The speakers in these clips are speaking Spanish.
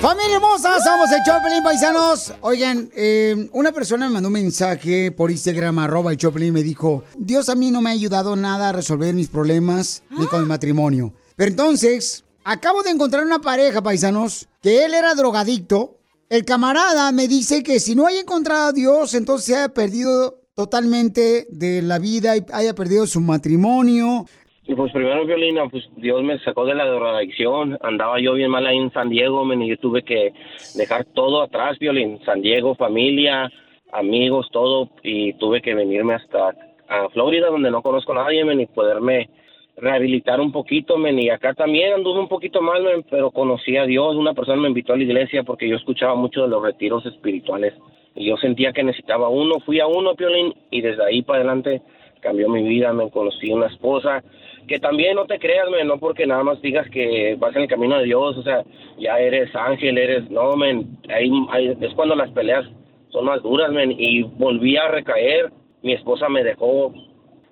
Familia hermosa, somos el Choplin Paisanos. Oigan, eh, una persona me mandó un mensaje por Instagram, arroba el Choplin, me dijo, Dios a mí no me ha ayudado nada a resolver mis problemas ni con mi matrimonio. Pero entonces, acabo de encontrar una pareja, paisanos, que él era drogadicto. El camarada me dice que si no haya encontrado a Dios, entonces se haya perdido totalmente de la vida y haya perdido su matrimonio. Y pues primero, Violina, pues Dios me sacó de la drogadicción. Andaba yo bien mal ahí en San Diego, men, y yo tuve que dejar todo atrás, Violín. San Diego, familia, amigos, todo. Y tuve que venirme hasta a Florida, donde no conozco a nadie, men, y poderme rehabilitar un poquito, men. Y acá también anduve un poquito mal, men, pero conocí a Dios. Una persona me invitó a la iglesia porque yo escuchaba mucho de los retiros espirituales. Y yo sentía que necesitaba uno. Fui a uno, Violín, y desde ahí para adelante cambió mi vida. Me conocí una esposa que también no te creas, men, no porque nada más digas que vas en el camino de Dios, o sea, ya eres ángel, eres, no, men, ahí, ahí es cuando las peleas son más duras, men, y volví a recaer, mi esposa me dejó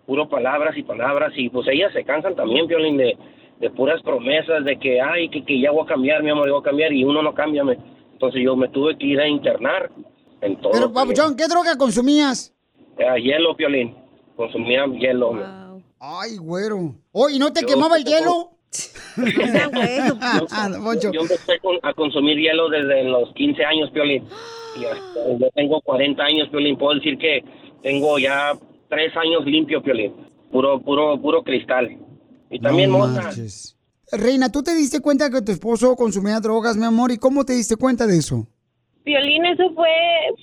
puro palabras y palabras, y pues ellas se cansan también, Piolín, de, de puras promesas, de que, ay, que, que ya voy a cambiar, mi amor, ya voy a cambiar, y uno no cambia, men. entonces yo me tuve que ir a internar en todo. Pero, Papuchón, ¿qué droga consumías? Era hielo, Piolín, consumía hielo. Ay, güero. Oye, ¿no te quemaba el hielo? Ah, Poncho. Yo empecé con- a consumir hielo desde los 15 años, Piolín. Y hasta- yo tengo 40 años, Piolín. Puedo decir que tengo ya 3 años limpio, Piolín. Puro, puro, puro cristal. Y también No. Reina, ¿tú te diste cuenta que tu esposo consumía drogas, mi amor? ¿Y cómo te diste cuenta de eso? Violín, eso fue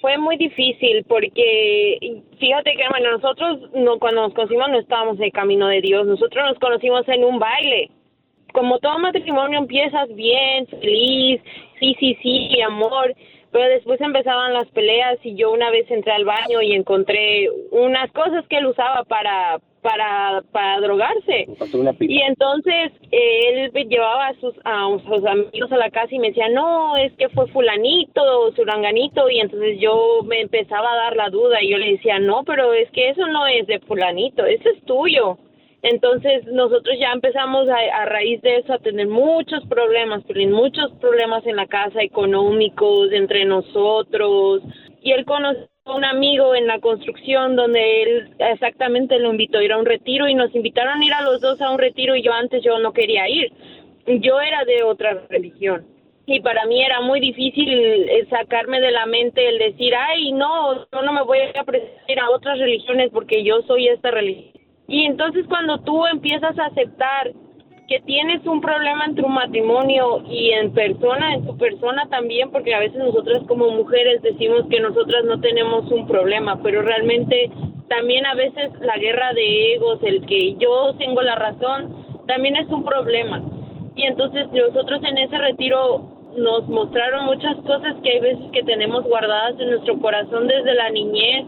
fue muy difícil porque fíjate que bueno nosotros no cuando nos conocimos no estábamos en el camino de Dios, nosotros nos conocimos en un baile. Como todo matrimonio empiezas bien, feliz, sí, sí, sí, amor, pero después empezaban las peleas y yo una vez entré al baño y encontré unas cosas que él usaba para para para drogarse. Y entonces eh, él llevaba a sus, a sus amigos a la casa y me decía, no, es que fue fulanito o suranganito. Y entonces yo me empezaba a dar la duda y yo le decía, no, pero es que eso no es de fulanito, eso es tuyo. Entonces nosotros ya empezamos a, a raíz de eso a tener muchos problemas, muchos problemas en la casa económicos, entre nosotros. Y él conoció a un amigo en la construcción donde él exactamente lo invitó a ir a un retiro y nos invitaron a ir a los dos a un retiro y yo antes yo no quería ir. Yo era de otra religión y para mí era muy difícil eh, sacarme de la mente el decir, ay, no, yo no me voy a presentar a otras religiones porque yo soy esta religión. Y entonces cuando tú empiezas a aceptar que tienes un problema en tu matrimonio y en persona, en tu persona también, porque a veces nosotras como mujeres decimos que nosotras no tenemos un problema, pero realmente también a veces la guerra de egos, el que yo tengo la razón, también es un problema. Y entonces nosotros en ese retiro nos mostraron muchas cosas que hay veces que tenemos guardadas en nuestro corazón desde la niñez,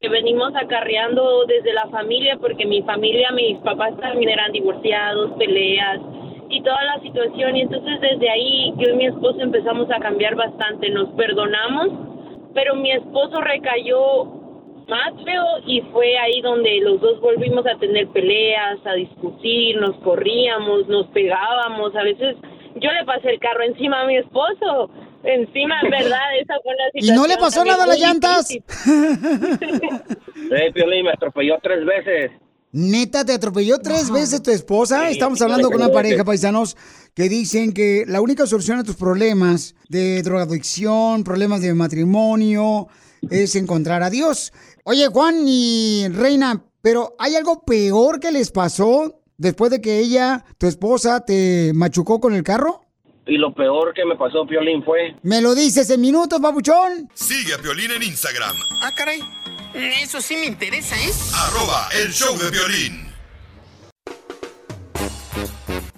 que venimos acarreando desde la familia, porque mi familia, mis papás también eran divorciados, peleas y toda la situación. Y entonces desde ahí yo y mi esposo empezamos a cambiar bastante, nos perdonamos, pero mi esposo recayó más feo y fue ahí donde los dos volvimos a tener peleas, a discutir, nos corríamos, nos pegábamos, a veces yo le pasé el carro encima a mi esposo, encima, en verdad, esa fue ¿Y situación no le pasó nada a las llantas? Eh, Piolín, me atropelló tres veces. Neta, te atropelló tres veces tu esposa. Estamos hablando con una pareja, paisanos, que dicen que la única solución a tus problemas de drogadicción, problemas de matrimonio, es encontrar a Dios. Oye, Juan y Reina, pero ¿hay algo peor que les pasó después de que ella, tu esposa, te machucó con el carro? Y lo peor que me pasó, Piolín, fue... ¿Me lo dices en minutos, babuchón? Sigue a Piolín en Instagram. Ah, caray. Eso sí me interesa, ¿eh? Arroba el show de violín.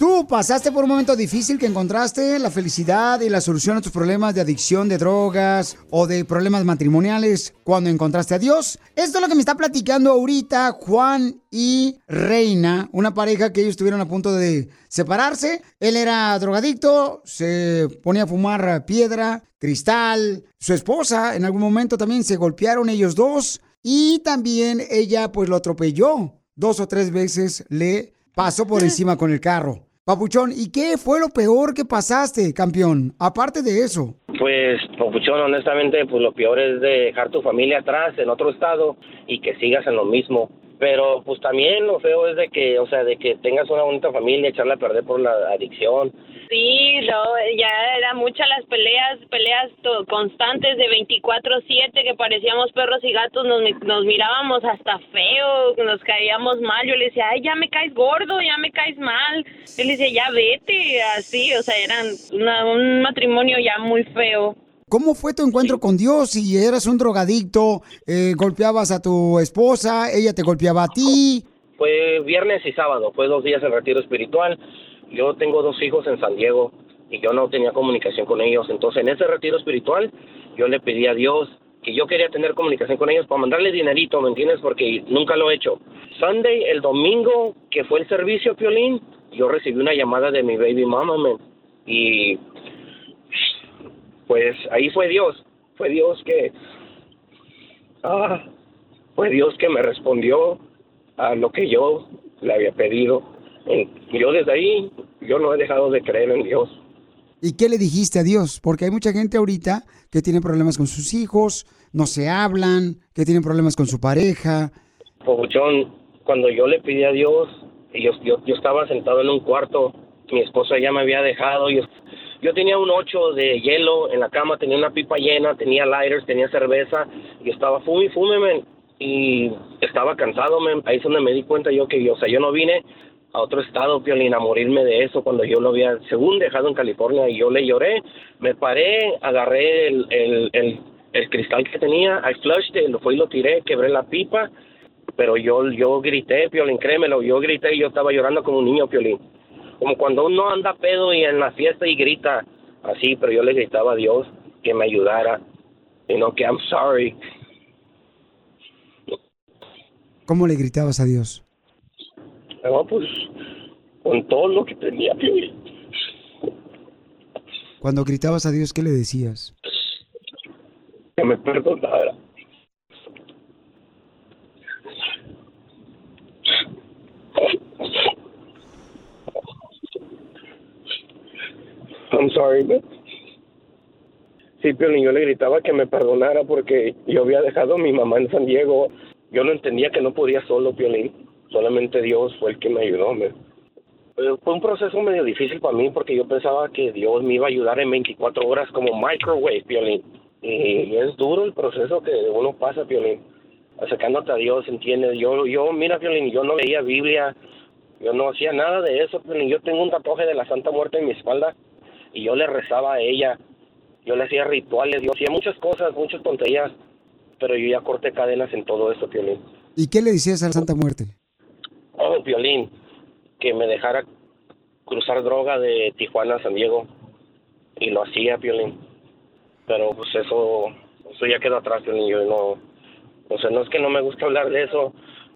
¿Tú pasaste por un momento difícil que encontraste la felicidad y la solución a tus problemas de adicción de drogas o de problemas matrimoniales cuando encontraste a Dios? Esto es lo que me está platicando ahorita Juan y Reina, una pareja que ellos estuvieron a punto de separarse. Él era drogadicto, se ponía a fumar piedra, cristal. Su esposa en algún momento también se golpearon ellos dos y también ella pues lo atropelló. Dos o tres veces le pasó por encima con el carro. Papuchón, ¿y qué fue lo peor que pasaste, campeón? Aparte de eso. Pues, Papuchón, honestamente, pues lo peor es dejar tu familia atrás en otro estado y que sigas en lo mismo. Pero pues también lo feo es de que, o sea, de que tengas una bonita familia, echarla a perder por la adicción. Sí, no, ya eran muchas las peleas, peleas constantes de 24/7 que parecíamos perros y gatos, nos, nos mirábamos hasta feo, nos caíamos mal. Yo le decía, ay, ya me caes gordo, ya me caes mal. Él decía, ya vete, así, o sea, eran una- un matrimonio ya muy feo. ¿Cómo fue tu encuentro con Dios? Si eras un drogadicto, eh, golpeabas a tu esposa, ella te golpeaba a ti. Fue viernes y sábado, fue dos días en retiro espiritual. Yo tengo dos hijos en San Diego y yo no tenía comunicación con ellos. Entonces, en ese retiro espiritual, yo le pedí a Dios que yo quería tener comunicación con ellos para mandarle dinerito, ¿me entiendes? Porque nunca lo he hecho. Sunday, el domingo que fue el servicio, Piolín, yo recibí una llamada de mi baby mama. Y pues ahí fue Dios, fue Dios que, ah, fue Dios que me respondió a lo que yo le había pedido. Y yo desde ahí, yo no he dejado de creer en Dios. ¿Y qué le dijiste a Dios? Porque hay mucha gente ahorita que tiene problemas con sus hijos, no se hablan, que tienen problemas con su pareja. Pabuchón, cuando yo le pedí a Dios, yo, yo, yo estaba sentado en un cuarto, mi esposa ya me había dejado, yo, yo tenía un ocho de hielo en la cama, tenía una pipa llena, tenía lighters, tenía cerveza, y estaba fume y fume, men, y estaba cansado, men. ahí es donde me di cuenta yo que, yo, o sea, yo no vine a otro estado, Piolín, a morirme de eso cuando yo lo había, según dejado en California, y yo le lloré, me paré, agarré el, el, el, el cristal que tenía, I flushed it, lo fui y lo tiré, quebré la pipa, pero yo yo grité, Piolín, créemelo, yo grité y yo estaba llorando como un niño, Piolín. Como cuando uno anda pedo y en la fiesta y grita así, pero yo le gritaba a Dios que me ayudara, y no que I'm sorry. ¿Cómo le gritabas a Dios? No, pues con todo lo que tenía, Piolín. Cuando gritabas a Dios, ¿qué le decías? que me perdonara. I'm sorry, man. Sí, Piolín, yo le gritaba que me perdonara porque yo había dejado a mi mamá en San Diego. Yo no entendía que no podía solo, Piolín. Solamente Dios fue el que me ayudó. Eh, Fue un proceso medio difícil para mí porque yo pensaba que Dios me iba a ayudar en 24 horas como microwave, Piolín. Y es duro el proceso que uno pasa, Piolín, acercándote a Dios, ¿entiendes? Yo, yo, mira, Piolín, yo no leía Biblia, yo no hacía nada de eso, Piolín. Yo tengo un tatuaje de la Santa Muerte en mi espalda y yo le rezaba a ella, yo le hacía rituales, yo hacía muchas cosas, muchas tonterías, pero yo ya corté cadenas en todo eso, Piolín. ¿Y qué le decías a la Santa Muerte? Oh, Piolín, que me dejara cruzar droga de Tijuana a San Diego. Y lo hacía, Piolín. Pero pues eso, eso ya quedó atrás, Piolín. Yo no, o sea, no es que no me gusta hablar de eso,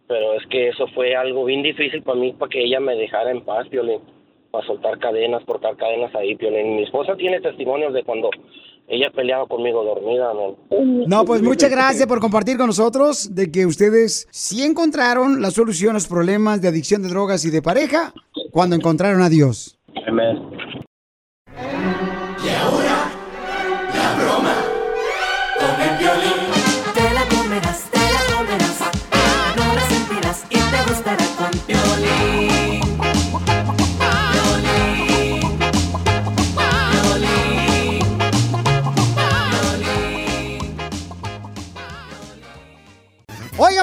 pero es que eso fue algo bien difícil para mí, para que ella me dejara en paz, Piolín. Para soltar cadenas, cortar cadenas ahí, Piolín. Mi esposa tiene testimonios de cuando ella peleaba conmigo dormida, ¿no? No, pues muchas gracias por compartir con nosotros de que ustedes sí encontraron la solución a los problemas de adicción de drogas y de pareja cuando encontraron a Dios. Amén.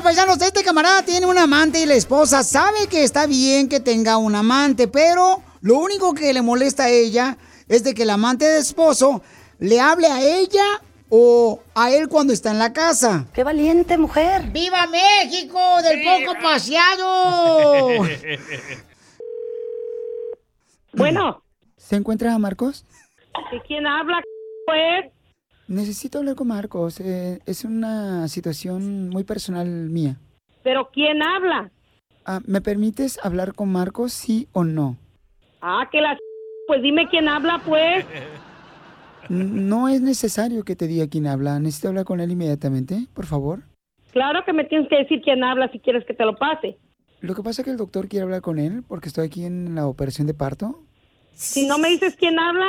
Paisanos, este camarada tiene un amante y la esposa sabe que está bien que tenga un amante, pero lo único que le molesta a ella es de que el amante de esposo le hable a ella o a él cuando está en la casa. ¡Qué valiente mujer! ¡Viva México del poco paseado! Bueno. ¿Se encuentra Marcos? ¿De quién habla, pues? Necesito hablar con Marcos. eh, es una situación muy personal mía. ¿Pero quién habla? Ah, ¿Me permites hablar con Marcos, sí o no? Ah, que la... Pues dime quién habla, pues. No es necesario que te diga quién habla. Necesito hablar con él inmediatamente, por favor. Claro que me tienes que decir quién habla si quieres que te lo pase. Lo que pasa es que el doctor quiere hablar con él porque estoy aquí en la operación de parto. Si no me dices quién habla,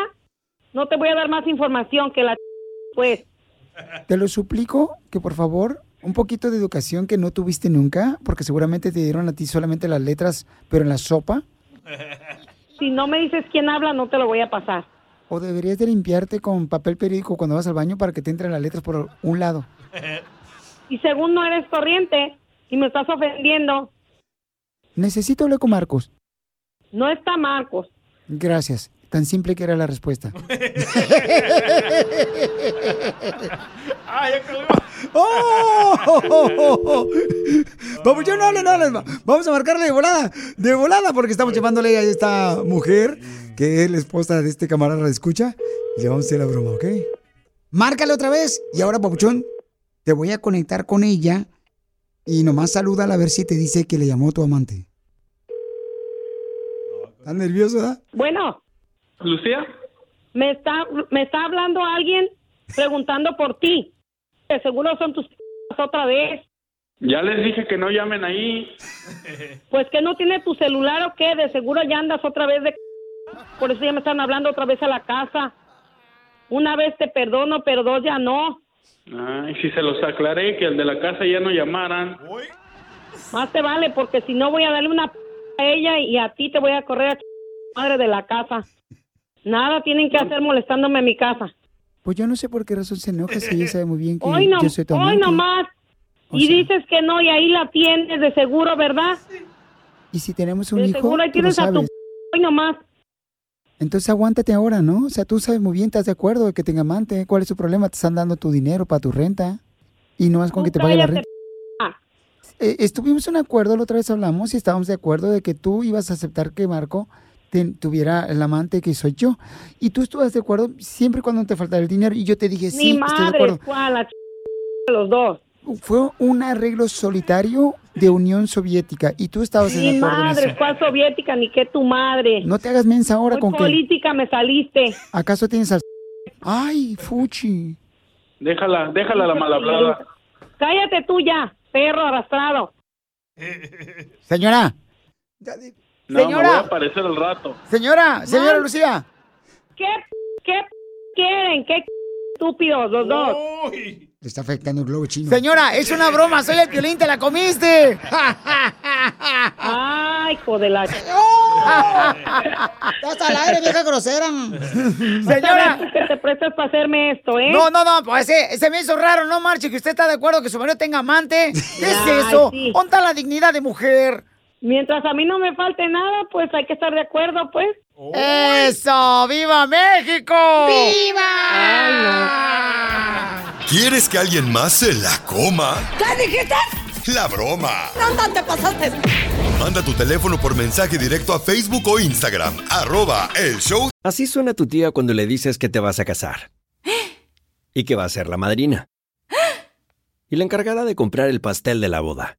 no te voy a dar más información que la... Pues, Te lo suplico que por favor, un poquito de educación que no tuviste nunca, porque seguramente te dieron a ti solamente las letras, pero en la sopa. si no me dices quién habla, no te lo voy a pasar. O deberías de limpiarte con papel periódico cuando vas al baño para que te entren las letras por un lado. Y según no eres corriente y me estás ofendiendo, Necesito hablar con Marcos. no está Marcos. Gracias. Tan simple que era la respuesta. ¡Oh! Vamos, yo no hable, no. Vamos a marcarle de volada, de volada, porque estamos llamándole a esta mujer, que es la esposa de este camarada, la escucha, y le vamos a hacer la broma, ¿ok? Márcale otra vez, y ahora, papuchón, te voy a conectar con ella, y nomás salúdala a ver si te dice que le llamó tu amante. ¿Estás nervioso, verdad? Bueno, ¿Lucía? me está, me está hablando alguien preguntando por ti. De seguro son tus otra vez. Ya les dije que no llamen ahí. Pues que no tiene tu celular o qué, de seguro ya andas otra vez de... Por eso ya me están hablando otra vez a la casa. Una vez te perdono, pero dos ya no. Ay, si se los aclaré que el de la casa ya no llamaran. Más te vale, porque si no voy a darle una p a ella y a ti te voy a correr a madre de la casa. Nada tienen que hacer molestándome en mi casa. Pues yo no sé por qué razón se enoja si ella sabe muy bien que Hoy no, yo soy tu hoy amante. nomás. Y dices que no, y ahí la tienes de seguro, ¿verdad? Y si tenemos un De hijo, seguro ahí tú lo tienes a tu sabes. hoy nomás. Entonces aguántate ahora, ¿no? O sea, tú sabes muy bien, estás de acuerdo de que tenga amante. ¿Cuál es su problema? Te están dando tu dinero para tu renta. Y no es con que te pague la renta. Eh, estuvimos en acuerdo, la otra vez hablamos y estábamos de acuerdo de que tú ibas a aceptar que Marco tuviera el amante que soy yo. Y tú estuvas de acuerdo siempre cuando te faltara el dinero. Y yo te dije, Mi sí, estoy de acuerdo. ¿cuál? La ch... de los dos. Fue un arreglo solitario de Unión Soviética y tú estabas en madre, eso. ¿cuál soviética? Ni que tu madre. No te hagas mensa ahora Muy con que... política me saliste. ¿Acaso tienes al... Ay, Fuchi. Déjala, déjala la mal hablada. Cállate tú ya, perro arrastrado. Señora. No, Señora. me voy a aparecer al rato. Señora, señora Lucía. ¿Qué, qué quieren? ¿Qué estúpidos los dos? Le está afectando el globo chino. Señora, es una broma, soy el violín, te la comiste. Ay, hijo de la... Estás al aire, vieja grosera. Señora. que te prestas para hacerme esto, ¿eh? No, no, no, pues ese, ese me hizo raro, ¿no, Marche? Que usted está de acuerdo que su marido tenga amante. ¿Qué es Ay, eso? sí. Ponta la dignidad de mujer. Mientras a mí no me falte nada, pues hay que estar de acuerdo, pues. ¡Eso! ¡Viva México! ¿Quieres que alguien más se la coma? ¿Qué dijiste? La broma. No, no te pasaste. Manda tu teléfono por mensaje directo a Facebook o Instagram. Arroba el show. Así suena tu tía cuando le dices que te vas a casar. Y que va a ser la madrina. Y la encargada de comprar el pastel de la boda.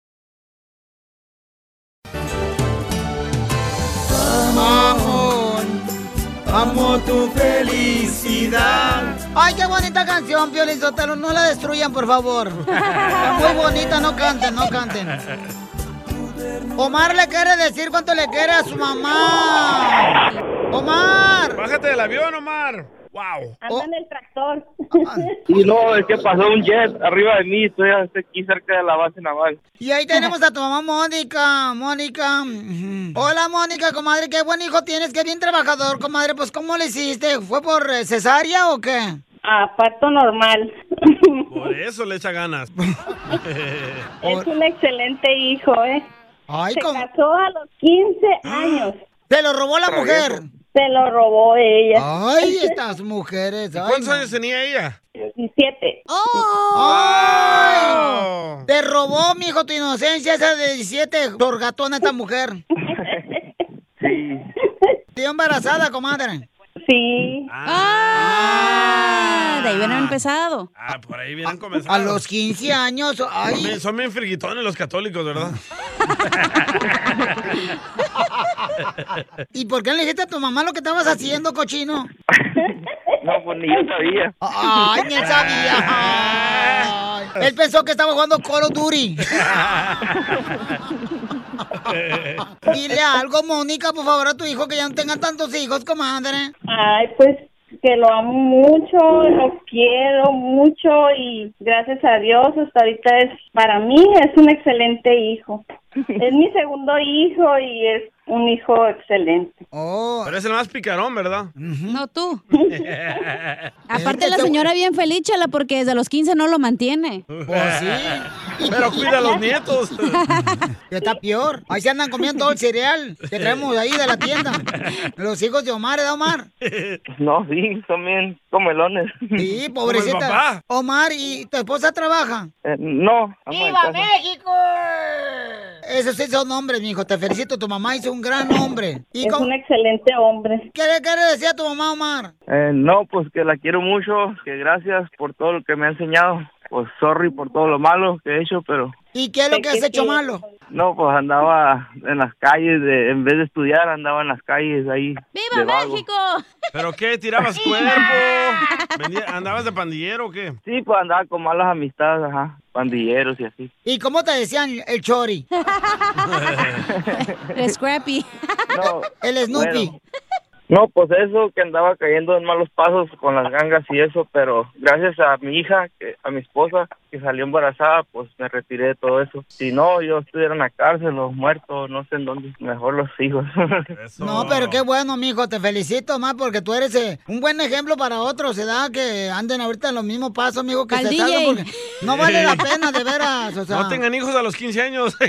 Amo tu felicidad. Ay, qué bonita canción, Piolín Sotelo. No la destruyan, por favor. Muy bonita, no canten, no canten. Omar le quiere decir cuánto le quiere a su mamá. Omar. Bájate del avión, Omar. Wow. Anda en el tractor. Y no, es que pasó un jet arriba de mí, estoy aquí cerca de la base naval. Y ahí tenemos a tu mamá Mónica, Mónica. Hola Mónica, comadre, qué buen hijo tienes, qué bien trabajador, comadre. Pues ¿cómo le hiciste? ¿Fue por eh, cesárea o qué? Ah, parto normal. Por eso le echa ganas. Es un excelente hijo, ¿eh? Ay, Se casó a los 15 años. ¿Te lo robó la mujer? Se lo robó ella. Ay, estas mujeres. ay, ¿Cuántos no. años tenía ella? 17. ¡Ay! Te robó, mijo, tu inocencia esa de 17, torgatona esta mujer. ¿Te dio embarazada, comadre? Sí. Ah, de ahí hubieran empezado. Ah, por ahí vienen comenzando. A los 15 años, ay. Son bien- Son bien friguitones los católicos, ¿verdad? ¿Y por qué le dijiste a tu mamá lo que estabas haciendo, cochino? No, pues ni yo sabía. Ay, ni él sabía. Ay. Él pensó que estaba jugando Call of Duty. Dile algo, Mónica, por favor, a tu hijo que ya no tenga tantos hijos, comadre. Ay, pues que lo amo mucho, lo quiero mucho y gracias a Dios hasta ahorita es, para mí es un excelente hijo. Es mi segundo hijo y es un hijo excelente. Oh. Pero es el más picarón, ¿verdad? No tú. Aparte la señora bien feliz, chala, porque desde los 15 no lo mantiene. Pues sí. Pero cuida a los nietos. Que está peor. Ahí se andan comiendo todo el cereal que traemos ahí de la tienda. Los hijos de Omar, ¿verdad, Omar? No, sí, son bien comelones. Sí, pobrecita. Omar, ¿y tu esposa trabaja? Eh, no, casa. México! Esos sí son hombres, mijo. Te felicito. Tu mamá hizo un gran hombre. ¿Y Es un excelente hombre. ¿Qué le quiere decir a tu mamá, Omar? Eh, no, pues que la quiero mucho, que gracias por todo lo que me ha enseñado. Pues sorry por todo lo malo que he hecho, pero ¿Y qué es lo que has hecho malo? no, pues andaba en las calles, de, en vez de estudiar andaba en las calles ahí. de vago. ¿Pero qué? ¿Tirabas cuerpo? ¿Andabas de pandillero o qué? Sí, pues andaba con malas amistades, ajá, pandilleros y así. ¿Y cómo te decían el chori? El Scrappy. No, El Snoopy. bueno. No, pues eso, que andaba cayendo en malos pasos con las gangas y eso, pero gracias a mi hija, que, a mi esposa, que salió embarazada, pues me retiré de todo eso. Si no, yo estuviera en la cárcel o muerto, no sé en dónde, mejor los hijos. No, pero qué bueno, mijo. Te felicito, más porque tú eres eh, un buen ejemplo para otros, ¿verdad? Que anden ahorita en los mismos pasos, mijo, que Pa'l se salgan porque no vale la pena, de veras. O sea, No tengan hijos a los 15 años.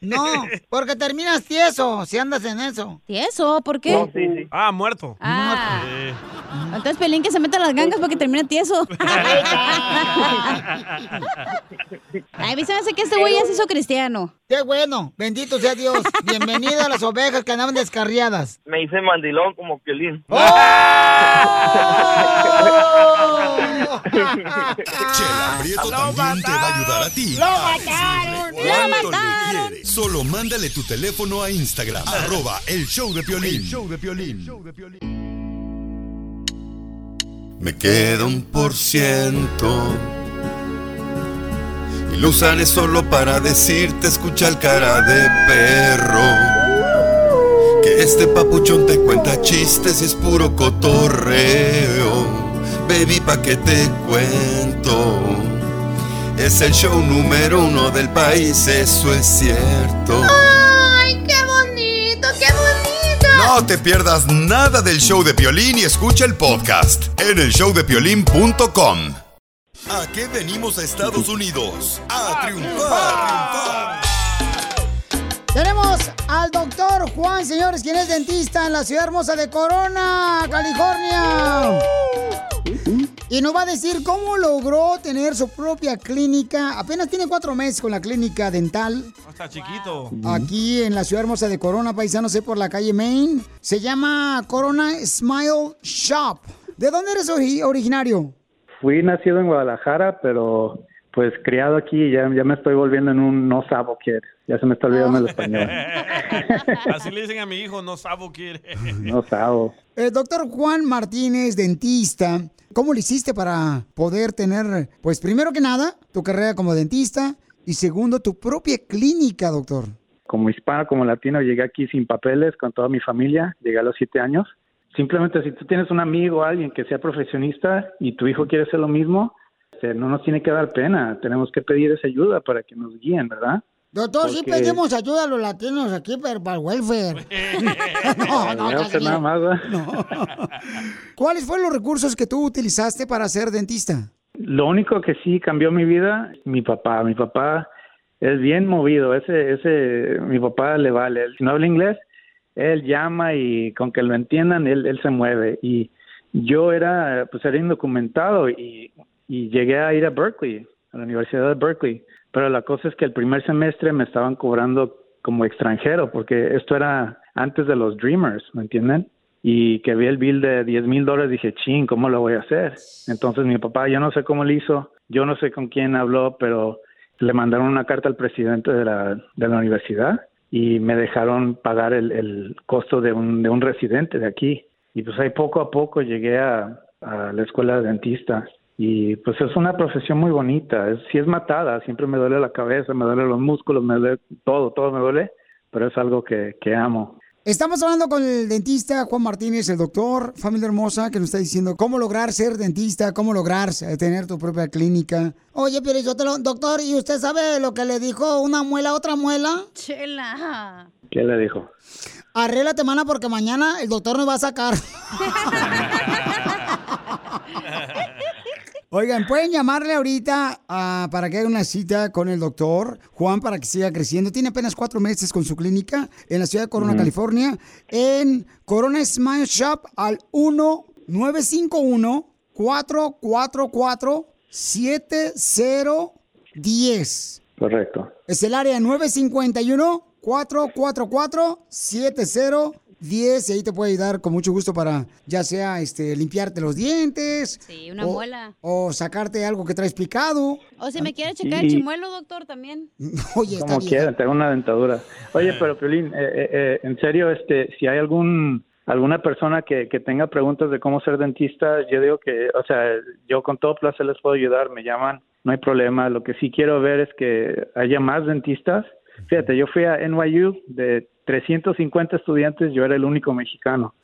No, porque terminas tieso si andas en eso. ¿Tieso? ¿Por qué? Ah, muerto. Ah. Entonces Pelín que se meta las gangas porque termina tieso. Ay, a mí se me hace que este güey ya se hizo cristiano. Qué bueno, bendito sea Dios. Bienvenido a las ovejas que andaban descarriadas. me hice mandilón como Piolín. Chela Prieto también te va a ayudar a ti. ¡Lo mataron! le quieres. Solo mándale tu teléfono a Instagram, arroba el show de Piolín. show de Piolín. Me queda un por ciento y lo usaré solo para decirte escucha el cara de perro. Que este papuchón te cuenta chistes y es puro cotorreo. Baby, pa' que te cuento. es el show número uno del país, eso es cierto. ¡Ay, qué bonito, qué bonito! No te pierdas nada del show de Piolín y escucha el podcast en el showdepiolín.com. ¿A qué venimos a Estados Unidos? A triunfar. Tenemos al doctor Juan, señores, quien es dentista en la ciudad hermosa de Corona, California. Y nos va a decir cómo logró tener su propia clínica. Apenas tiene cuatro meses con la clínica dental. Está chiquito. Aquí en la ciudad hermosa de Corona, paisano, sé por la calle Main. Se llama Corona Smile Shop. ¿De dónde eres ori- originario? Fui nacido en Guadalajara, pero pues criado aquí, ya, ya me estoy volviendo en un no sabo kid. Ya se me está olvidando el español. Así le dicen a mi hijo, no sabo quiere. No sabo. El doctor Juan Martínez, dentista. ¿Cómo le hiciste para poder tener, pues primero que nada, tu carrera como dentista y segundo, tu propia clínica, doctor? Como hispano, como latino, llegué aquí sin papeles, con toda mi familia. Llegué a los siete años. Simplemente si tú tienes un amigo alguien que sea profesionista y tu hijo quiere hacer lo mismo, este, no nos tiene que dar pena. Tenemos que pedir esa ayuda para que nos guíen, ¿verdad? Doctor, sí pedimos ayuda a los latinos aquí pero para el welfare. no, no, No nada más, ¿verdad? ¿Cuáles fueron los recursos que tú utilizaste para ser dentista? Lo único que sí cambió mi vida, mi papá. Mi papá es bien movido. Ese, ese, mi papá le vale. Él, si no habla inglés, él llama y con que lo entiendan, él, él se mueve. Y yo era, pues era indocumentado y, y llegué a ir a Berkeley, a la Universidad de Berkeley. Pero la cosa es que el primer semestre me estaban cobrando como extranjero, porque esto era antes de los Dreamers, ¿me entienden? y que vi el bill de 10 mil dólares, dije, ching, ¿cómo lo voy a hacer? Entonces mi papá, yo no sé cómo le hizo, yo no sé con quién habló, pero le mandaron una carta al presidente de la, de la universidad y me dejaron pagar el, el costo de un, de un residente de aquí. Y pues ahí poco a poco llegué a, a la escuela de dentista. Y pues es una profesión muy bonita, es, sí es matada, siempre me duele la cabeza, me duele los músculos, me duele todo, todo me duele, pero es algo que, que amo. Estamos hablando con el dentista Juan Martínez, el doctor, familia hermosa, que nos está diciendo cómo lograr ser dentista, cómo lograr tener tu propia clínica. Oye, pero yo te lo, doctor, ¿y usted sabe lo que le dijo una muela a otra muela? Chela. ¿Qué le dijo? Arréglate, mana, porque mañana el doctor nos va a sacar. Oigan, pueden llamarle ahorita ah, para que haga una cita con el doctor Juan para que siga creciendo. Tiene apenas cuatro meses con su clínica en la ciudad de Corona. California, en Corona Smile Shop al 1-951-444-7010. Correcto. Es el área 951-444-7010 y ahí te puede ayudar con mucho gusto para ya sea este limpiarte los dientes. Sí, una o, muela. O sacarte algo que traes picado. O si me quiere checar el Y- chimuelo, doctor, también. Oye, Como quieran, tengo una dentadura. Oye, pero Piolín, eh, eh, eh, en serio, este, si hay algún alguna persona que, que tenga preguntas de cómo ser dentista, yo digo que, o sea, yo con todo placer les puedo ayudar, me llaman, no hay problema. Lo que sí quiero ver es que haya más dentistas. Fíjate, yo fui a NYU de 350 estudiantes, yo era el único mexicano.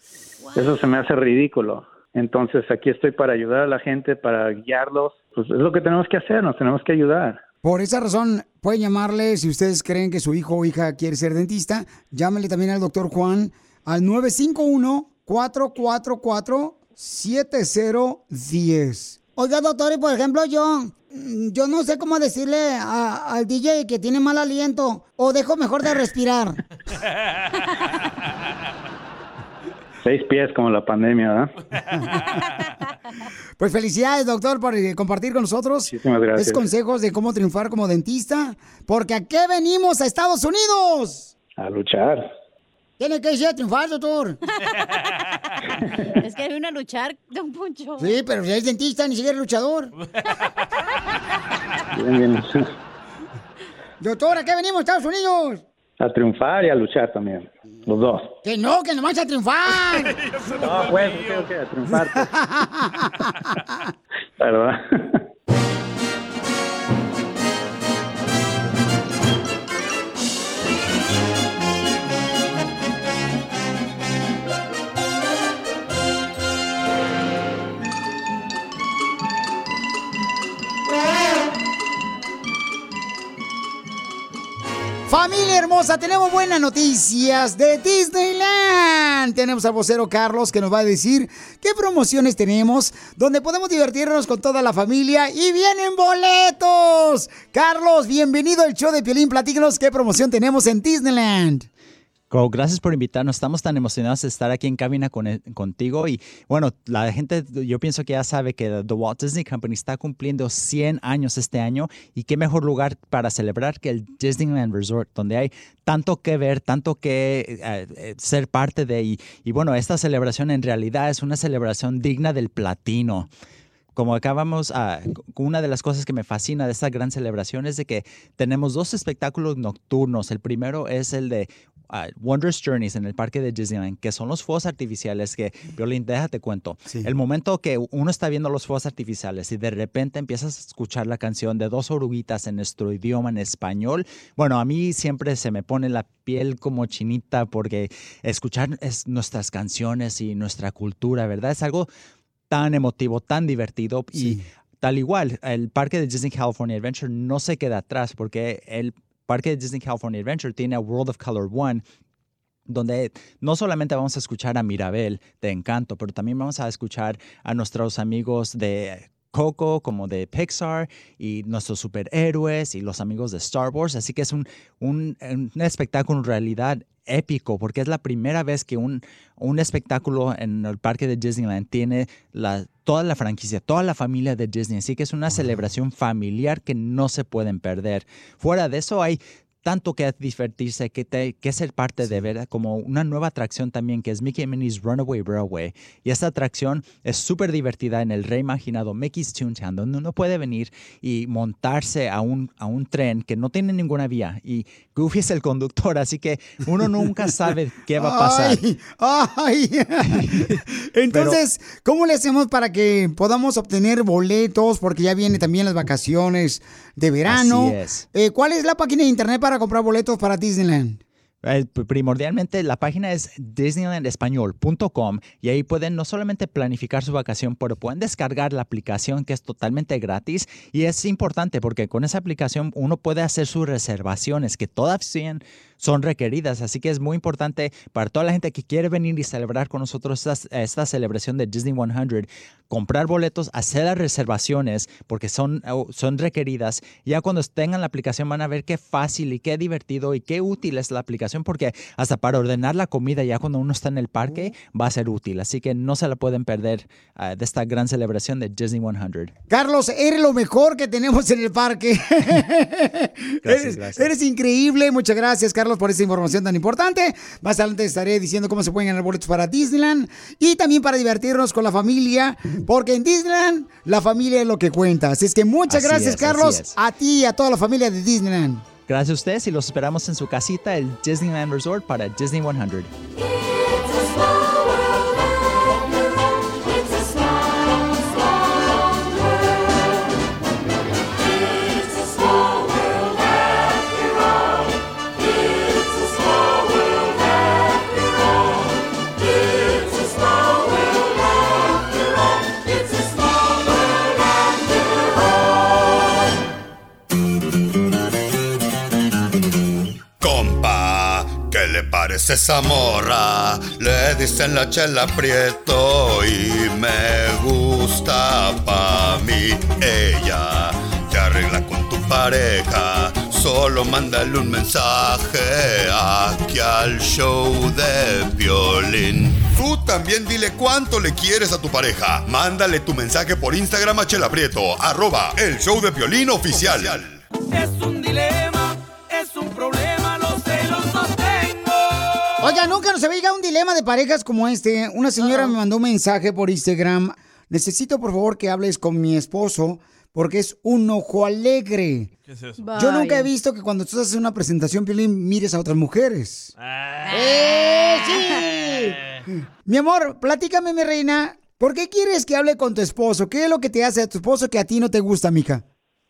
Eso se me hace ridículo. Entonces, aquí estoy para ayudar a la gente, para guiarlos. Pues es lo que tenemos que hacer, nos tenemos que ayudar. Por esa razón, pueden llamarle si ustedes creen que su hijo o hija quiere ser dentista. Llámenle también al doctor Juan al 951-444-7010. Oiga, doctor, y por ejemplo, yo, mm, yo no sé cómo decirle a- al DJ que tiene mal aliento o dejo mejor de respirar. Seis pies como la pandemia, ¿verdad? Pues felicidades, doctor, por eh, compartir con nosotros Muchísimas gracias. estos consejos de cómo triunfar como dentista. Porque ¿a qué venimos a Estados Unidos? A luchar. Tiene que ir a triunfar, doctor. Es que vino a luchar, don Poncho. Sí, pero si es dentista, ni siquiera es luchador. Bien, bien. Doctor, ¿a qué venimos Estados Unidos? A triunfar y a luchar también. Los dos. Que no, que nomás a triunfar. No, pues, ok, ok, a triunfar. pues. ¿Verdad? Tenemos buenas noticias de Disneyland. Tenemos al vocero Carlos que nos va a decir qué promociones tenemos, donde podemos divertirnos con toda la familia y vienen boletos. Carlos, bienvenido al show de Piolín. Platícanos qué promoción tenemos en Disneyland. Gracias por invitarnos. Estamos tan emocionados de estar aquí en cabina e, contigo. Y bueno, la gente, yo pienso que ya sabe que The Walt Disney Company está cumpliendo 100 años este año. Y qué mejor lugar para celebrar que el Disneyland Resort, donde hay tanto que ver, tanto que eh, eh, ser parte de. Y, y bueno, esta celebración en realidad es una celebración digna del platino como acabamos, uh, una de las cosas que me fascina de esta gran celebración es de que tenemos dos espectáculos nocturnos. El primero es el de uh, Wondrous Journeys en el parque de Disneyland, que son los fuegos artificiales que, Violín, déjate cuento. El momento que uno está viendo los fuegos artificiales y de repente empiezas a escuchar la canción de dos oruguitas en nuestro idioma en español, bueno, a mí siempre se me pone la piel como chinita porque escuchar es nuestras canciones y nuestra cultura, ¿verdad? Es algo tan emotivo, tan divertido y tal igual, el parque de Disney California Adventure no se queda atrás porque el parque de Disney California Adventure tiene a World of Color One donde no solamente vamos a escuchar a Mirabel de Encanto, pero también vamos a escuchar a nuestros amigos de Coco, como de Pixar, y nuestros superhéroes y los amigos de Star Wars. Así que es un, un, un espectáculo en realidad épico, porque es la primera vez que un, un espectáculo en el parque de Disneyland tiene la, toda la franquicia, toda la familia de Disney. Así que es una celebración familiar que no se pueden perder. Fuera de eso hay tanto que divertirse, que, te, que ser parte de ver como una nueva atracción también que es Mickey Minnie's Runaway Railway. Y esta atracción es súper divertida en el reimaginado Mickey's Toontown, donde uno puede venir y montarse a un, a un tren que no tiene ninguna vía. Y Goofy es el conductor, así que uno nunca sabe qué va a pasar. ¡Ay! Entonces, ¿cómo le hacemos para que podamos obtener boletos? Porque ya vienen también las vacaciones de verano. Así es. Eh, ¿Cuál es la página de internet para comprar boletos para Disneyland? Eh, primordialmente la página es disneylandespañol.com y ahí pueden no solamente planificar su vacación, pero pueden descargar la aplicación que es totalmente gratis y es importante porque con esa aplicación uno puede hacer sus reservaciones que todavía son requeridas. Así que es muy importante para toda la gente que quiere venir y celebrar con nosotros esta, esta celebración de Disney 100, comprar boletos, hacer las reservaciones porque son, oh, son requeridas. Ya cuando tengan la aplicación van a ver qué fácil y qué divertido y qué útil es la aplicación porque hasta para ordenar la comida ya cuando uno está en el parque va a ser útil. Así que no se la pueden perder uh, de esta gran celebración de Disney 100. Carlos, eres lo mejor que tenemos en el parque. Gracias, eres, gracias. eres increíble. Muchas gracias, Carlos, por esta información tan importante. Más adelante estaré diciendo cómo se pueden ganar boletos para Disneyland y también para divertirnos con la familia, porque en Disneyland la familia es lo que cuenta. Así es que muchas Así gracias, es, Carlos, a ti y a toda la familia de Disneyland. Gracias a ustedes y los esperamos en su casita, el Disneyland Resort para Disney 100. Parece esa morra? Le dicen la chela prieto y me gusta pa' mí. Ella te arregla con tu pareja. Solo mándale un mensaje aquí al show de violín. Tú también dile cuánto le quieres a tu pareja. Mándale tu mensaje por Instagram a Chela Prieto, arroba el show de violín oficial. Es un dilema, Oiga, nunca nos había llegado un dilema de parejas como este. Una señora me mandó un mensaje por Instagram. Necesito, por favor, que hables con mi esposo porque es un ojo alegre. ¿Qué es eso? Yo nunca he visto que cuando tú haces una presentación, Piolín, mires a otras mujeres. ¡Eh, sí! Mi amor, platícame, mi reina. ¿Por qué quieres que hable con tu esposo? ¿Qué es lo que te hace a tu esposo que a ti no te gusta, mija?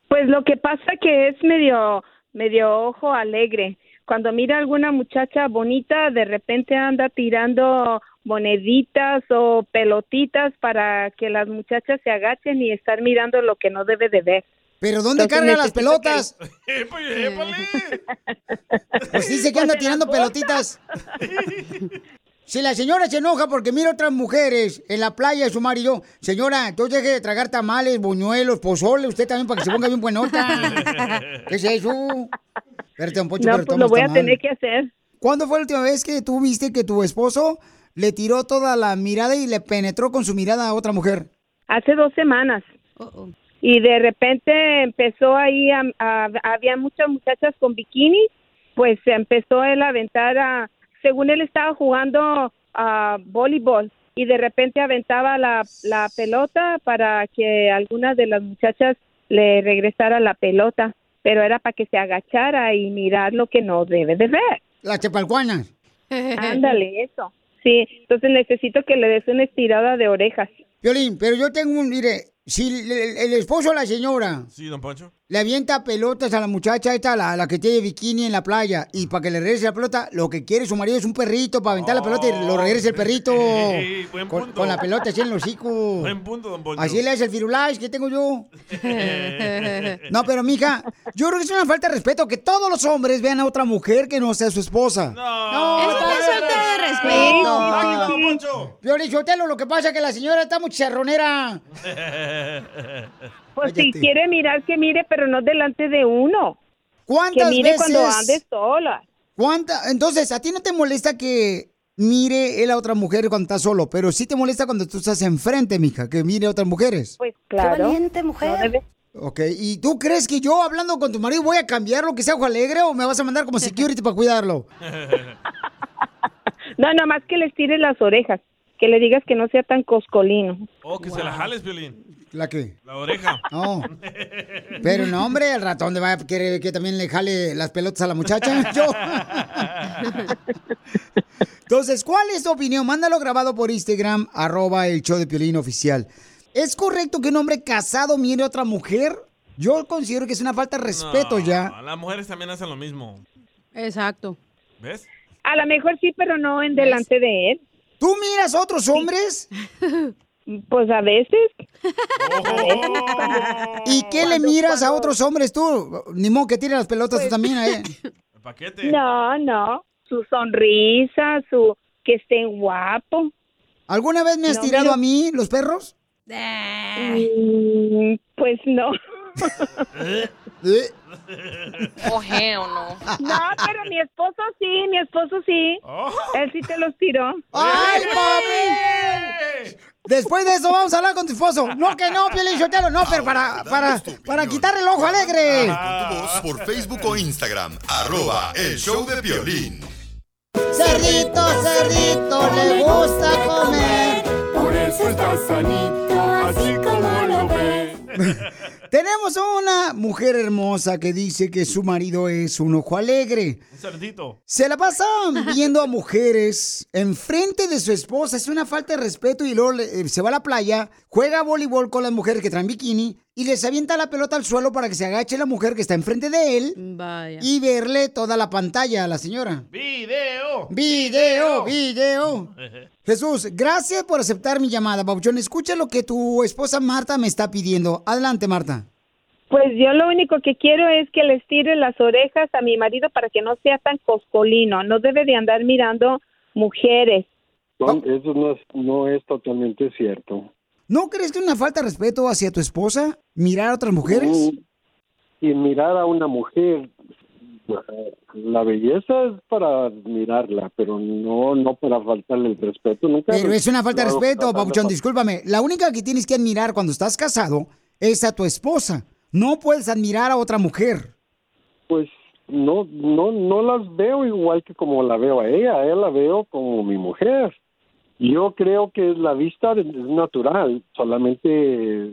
Pues lo que pasa que es medio, medio ojo alegre. Cuando mira a alguna muchacha bonita, de repente anda tirando moneditas o pelotitas para que las muchachas se agachen y estar mirando lo que no debe de ver. ¿Pero dónde Entonces carga las pelotas? Pues dice que anda tirando pelotitas. Si la señora se enoja porque mira otras mujeres en la playa de su marido, señora, entonces deje de tragar tamales, buñuelos, pozole, usted también para que se ponga bien buenota. ¿Qué es eso? Don Poncho, No, pero pues lo voy a tener que hacer. ¿Cuándo fue la última vez que tú viste que tu esposo le tiró toda la mirada y le penetró con su mirada a otra mujer? Hace dos semanas. Y de repente empezó ahí, a, a- había muchas muchachas con bikini, pues empezó él a aventar a, según él estaba jugando a voleibol y de repente aventaba la, la pelota para que alguna de las muchachas le regresara la pelota, pero era para que se agachara y mirar lo que no debe de ver. Las chepalcuanas. Ándale, eso. Sí, entonces necesito que le des una estirada de orejas. Violín, pero yo tengo un, mire, si el, el esposo de la señora Sí, don Poncho. le avienta pelotas a la muchacha esta, la, la que tiene bikini en la playa, y para que le regrese la pelota, lo que quiere su marido es un perrito para aventar la pelota y lo regrese el perrito. Ey, buen con, punto. con la pelota así en el hocico. Buen punto, don Poncho. Así le hace el firulais que tengo yo. No, pero mija, yo creo que es una falta de respeto que todos los hombres vean a otra mujer que no sea su esposa. No, no es falta de respeto. Violín Sotelo, lo que pasa es que la señora está muy charronera. Pues si quiere mirar, que mire, pero no delante de uno. ¿Cuántas que mire veces? cuando andes sola. ¿Cuánta? Entonces, ¿a ti no te molesta que mire él a otra mujer cuando está solo? Pero sí te molesta cuando tú estás enfrente, mija, que mire a otras mujeres. Pues claro. valiente, mujer. No debe- Ok, ¿y tú crees que yo hablando con tu marido voy a cambiar lo que sea ojo alegre o me vas a mandar como security para cuidarlo? No, nada más que les tires las orejas. Que le digas que no sea tan coscolino. Oh, que se la jales, Violín. ¿La qué? La oreja. No. Pero no, hombre, el ratón de va a querer que también le jale las pelotas a la muchacha. Yo. Entonces, ¿cuál es tu opinión? Mándalo grabado por Instagram, arroba el show de Piolín oficial. ¿Es correcto que un hombre casado mire a otra mujer? Yo considero que es una falta de respeto No, ya. Las mujeres también hacen lo mismo. Exacto. ¿Ves? A lo mejor sí, pero no en delante de él. ¿Tú miras a otros hombres? Pues a veces. ¿Y qué le miras a otros hombres tú? Ni modo que tire las pelotas tú también a él. El paquete. No, no. Su sonrisa, su que esté guapo. ¿Alguna vez me has No, tirado a mí los perros? Mm, Pues no. ¿Eh? Oje o no. No, pero mi esposo sí, mi esposo sí. Él sí te los tiró. ¡Ay, mami! Después de eso vamos a hablar con tu esposo. No, que no, Piolín Sotelo, no, pero para, para, para quitar el ojo alegre. Con tu voz por Facebook o Instagram, arroba el show de violín. Cerdito, cerdito, le gusta comer. Por eso está sanito, así como lo ves. Tenemos una mujer hermosa que dice que su marido es un ojo alegre. Un cerdito. Se la pasa viendo a mujeres enfrente de su esposa. Es una falta de respeto y luego eh, se va a la playa, juega voleibol con las mujeres que traen bikini y les avienta la pelota al suelo para que se agache la mujer que está enfrente de él Vaya. y verle toda la pantalla a la señora. ¡Video! Video, video. Jesús, gracias por aceptar mi llamada, Babuchón. Escucha lo que tu esposa Marta me está pidiendo. Adelante, Marta. Pues yo lo único que quiero es que les tire las orejas a mi marido para que no sea tan coscolino. No debe de andar mirando mujeres. No, eso no es, no es totalmente cierto. ¿No crees que es una falta de respeto hacia tu esposa mirar a otras mujeres? Y mirar a una mujer, la belleza es para mirarla, pero no no para faltarle el respeto. Nunca Pero es una falta de respeto, de- discúlpame. La única que tienes que admirar cuando estás casado es a tu esposa. No puedes admirar a otra mujer. Pues no no no las veo igual que como la veo a ella. A ella la veo como mi mujer. Yo creo que la vista es natural, solamente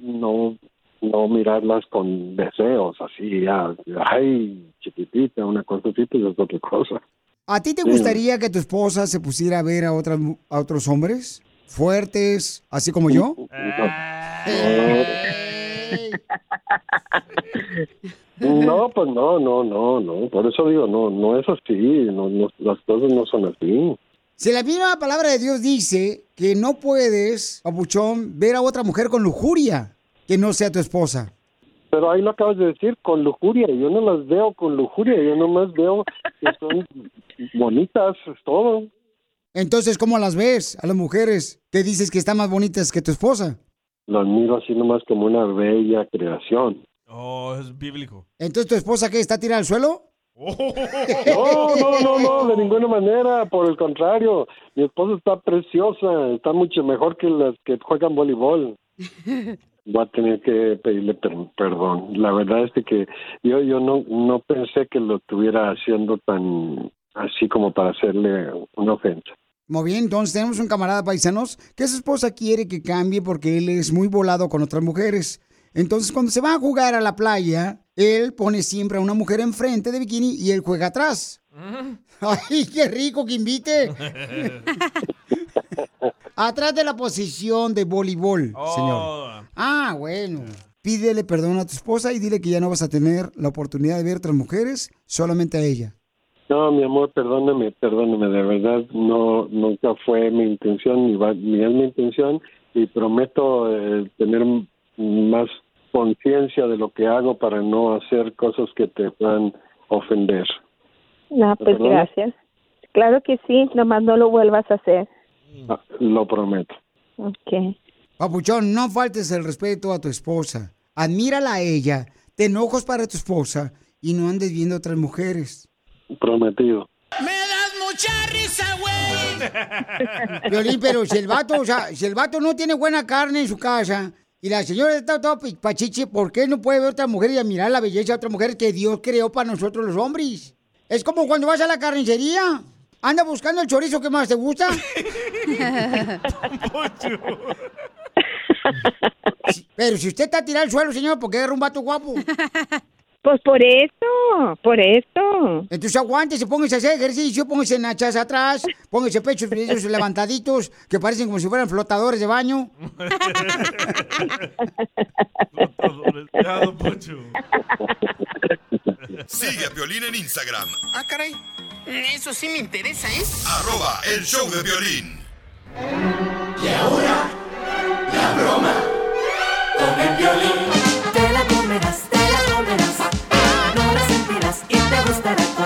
no no mirarlas con deseos así, ya, ay, chiquitita, una cosita y es otra cosa. ¿A ti te Sí. gustaría que tu esposa se pusiera a ver a, otras, mu- a otros hombres? Fuertes, así como yo. No, pues no, no, no, no. Por eso digo, no, no es así. No, no, las cosas no son así. Si la misma palabra de Dios dice que no puedes, papuchón, ver a otra mujer con lujuria que no sea tu esposa. Pero ahí lo acabas de decir, con lujuria. Yo no las veo con lujuria, yo nomás veo que son bonitas, es todo. Entonces, ¿cómo las ves a las mujeres? ¿Te dices que están más bonitas que tu esposa? Las miro así nomás como una bella creación. Oh, es bíblico. Entonces, ¿tu esposa qué? ¿Está tirada al suelo? No, no, no, no, de ninguna manera, por el contrario. Mi esposa está preciosa, está mucho mejor que las que juegan voleibol. Voy a tener que pedirle per- perdón. La verdad es de que yo yo no no pensé que lo estuviera haciendo tan así como para hacerle una ofensa. Muy bien, entonces tenemos un camarada paisanos que su esposa quiere que cambie porque él es muy volado con otras mujeres. Entonces, cuando se va a jugar a la playa, él pone siempre a una mujer enfrente de bikini y él juega atrás. ¡Ay, qué rico que invite! Atrás de la posición de voleibol, señor. Ah, bueno. Pídele perdón a tu esposa y dile que ya no vas a tener la oportunidad de ver otras mujeres, solamente a ella. No, mi amor, perdóname, perdóname, de verdad no nunca fue mi intención ni, va, ni es mi intención y prometo eh, tener más conciencia de lo que hago para no hacer cosas que te puedan ofender. No, pues ¿Perdón? gracias. Claro que sí, nomás no lo vuelvas a hacer. Ah, Lo prometo. Ok. Papuchón, no faltes el respeto a tu esposa. Admírala a ella, ten ojos para tu esposa y no andes viendo otras mujeres. Prometido. Mucha risa, güey. Violín, pero si el vato, o sea, si el vato no tiene buena carne en su casa y la señora está toda pachiche, ¿por qué no puede ver otra mujer y admirar la belleza de otra mujer que Dios creó para nosotros los hombres? Es como cuando vas a la carnicería. Anda buscando el chorizo que más te gusta. Pero si usted está tirado al suelo, señor, ¿por qué agarra un vato guapo? Pues por eso, por eso. Entonces aguántese, póngase a hacer ejercicio, póngase nachas atrás, póngase pechos levantaditos que parecen como si fueran flotadores de baño. Sigue a Violín en Instagram, Ah, caray. Eso sí me interesa, ¿eh? arroba el show de violín. Y ahora, la broma con el violín. Te la comerás.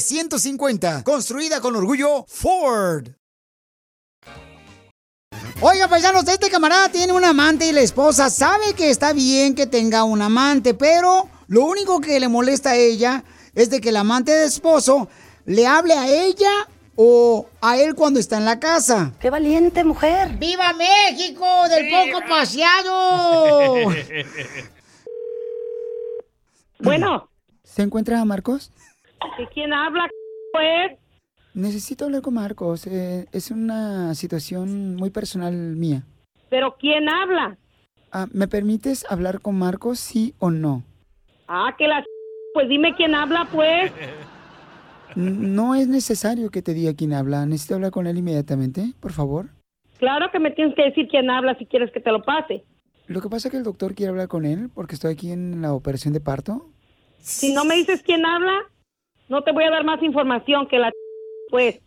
F-150. Construida con orgullo Ford. Oiga, paisanos, este camarada tiene un amante y la esposa sabe que está bien que tenga un amante, pero lo único que le molesta a ella es de que el amante de esposo le hable a ella o a él cuando está en la casa. ¡Qué valiente mujer! ¡Viva México del poco paseado! Bueno. ¿Se encuentra Marcos? ¿De quién habla, pues? Necesito hablar con Marcos. eh, es una situación muy personal mía. ¿Pero quién habla? Ah, ¿Me permites hablar con Marcos, sí o no? Ah, que la... Pues dime quién habla, pues. No es necesario que te diga quién habla. Necesito hablar con él inmediatamente, por favor. Claro que me tienes que decir quién habla si quieres que te lo pase. Lo que pasa es que el doctor quiere hablar con él porque estoy aquí en la operación de parto. Si no me dices quién habla, no te voy a dar más información que la... Pues,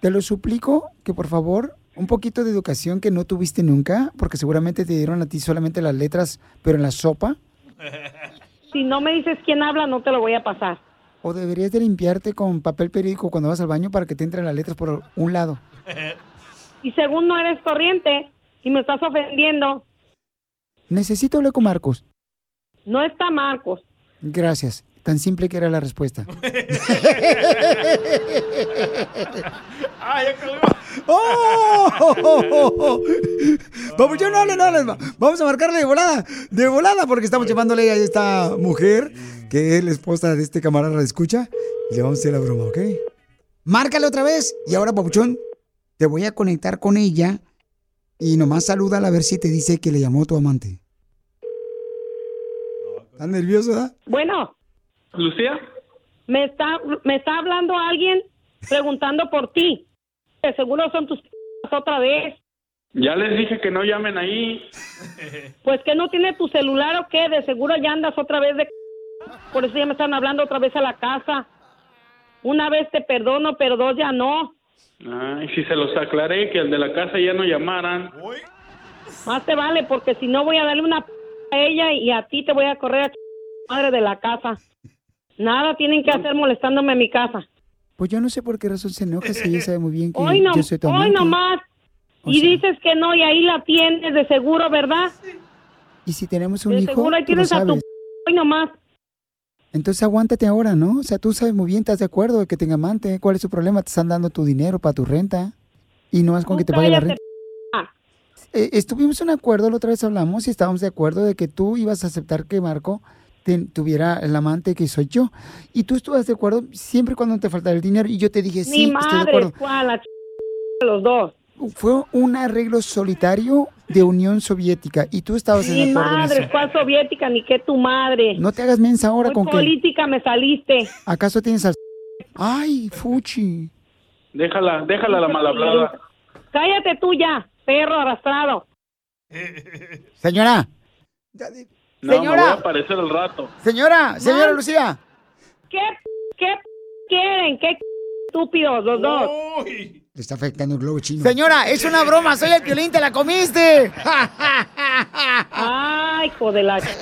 Te lo suplico que por favor, un poquito de educación que no tuviste nunca, porque seguramente te dieron a ti solamente las letras, pero en la sopa. si no me dices quién habla, no te lo voy a pasar. O deberías de limpiarte con papel periódico cuando vas al baño para que te entren las letras por un lado. Y según no eres corriente y me estás ofendiendo, Necesito hablar con Marcos. no está Marcos. Gracias. Tan simple que era la respuesta. ¡Oh! Vamos, yo no, no, no, no, Vamos a marcarle de volada, de volada, porque estamos llevándole a esta mujer, que es la esposa de este camarada, la escucha, y le vamos a hacer la broma, ¿ok? Márcale otra vez, y ahora, papuchón, te voy a conectar con ella, y nomás salúdala a ver si te dice que le llamó tu amante. ¿Estás nervioso, da? Bueno, ¿Lucía? me está, me está hablando alguien preguntando por ti. De seguro son tus otra vez. Ya les dije que no llamen ahí. Pues que no tiene tu celular o qué, de seguro ya andas otra vez de... Por eso ya me están hablando otra vez a la casa. Una vez te perdono, pero dos ya no. Ay, si se los aclaré que al de la casa ya no llamaran. Más te vale, porque si no voy a darle una p a ella y a ti te voy a correr a madre de la casa. Nada tienen que hacer molestándome en mi casa. Pues yo no sé por qué razón se enoja si ella sabe muy bien que Hoy no, yo soy tu hoy amante. nomás. Y dices que no, y ahí la tienes de seguro, ¿verdad? Y si tenemos un De hijo, seguro ahí tú lo tienes a tu sabes. hoy nomás. Entonces aguántate ahora, ¿no? O sea, tú sabes muy bien, estás de acuerdo de que tenga amante. ¿Cuál es su problema? Te están dando tu dinero para tu renta. Y no es con que te pague la renta. Eh, estuvimos en acuerdo, la otra vez hablamos y estábamos de acuerdo de que tú ibas a aceptar que Marco tuviera el amante que soy yo. Y tú estuvas de acuerdo siempre cuando te faltara el dinero. Y yo te dije, Mi sí, estoy de madre, acuerdo. ¿cuál? La ch... de los dos. Fue un arreglo solitario de Unión Soviética y tú estabas en Mi acuerdo en madre, eso. ¿cuál soviética? Ni que tu madre. No te hagas mensa ahora Muy con que... política me saliste. ¿Acaso tienes al... Ay, Fuchi. Déjala, déjala la mal hablada. Cállate tú ya, perro arrastrado. Señora. No, Señora. me voy a aparecer al rato. Señora, señora Lucía. ¿Qué, qué quieren? ¿Qué estúpidos los dos? Le está afectando el globo chino. Señora, es una broma, soy el violín, te la comiste. Ay, hijo de la... Estás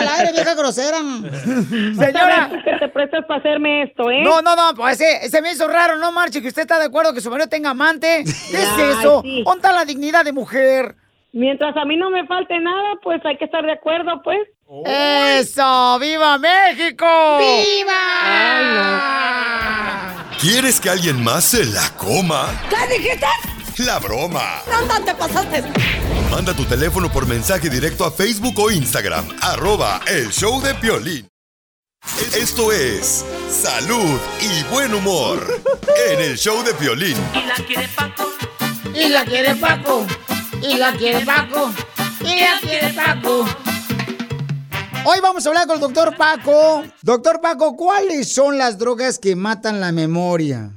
al aire, vieja grosera. Señora. que te prestas para hacerme esto, ¿eh? No, no, no, pues ese, ese me hizo raro, no marche, que usted está de acuerdo que su marido tenga amante. ¿Qué es Ay, eso? sí. Ponta la dignidad de mujer. Mientras a mí no me falte nada, pues hay que estar de acuerdo, pues. ¡Eso! ¡Viva México! ¿Quieres que alguien más se la coma? ¿Qué dijiste? La broma. ¿Dónde te pasaste? Manda tu teléfono por mensaje directo a Facebook o Instagram, arroba el show de Piolín. Esto es salud y buen humor en el show de Piolín. Y la quiere Paco. Y la quiere Paco. Y la quiere Paco. Y la quiere Paco. Hoy vamos a hablar con el doctor Paco. Doctor Paco, ¿cuáles son las drogas que matan la memoria?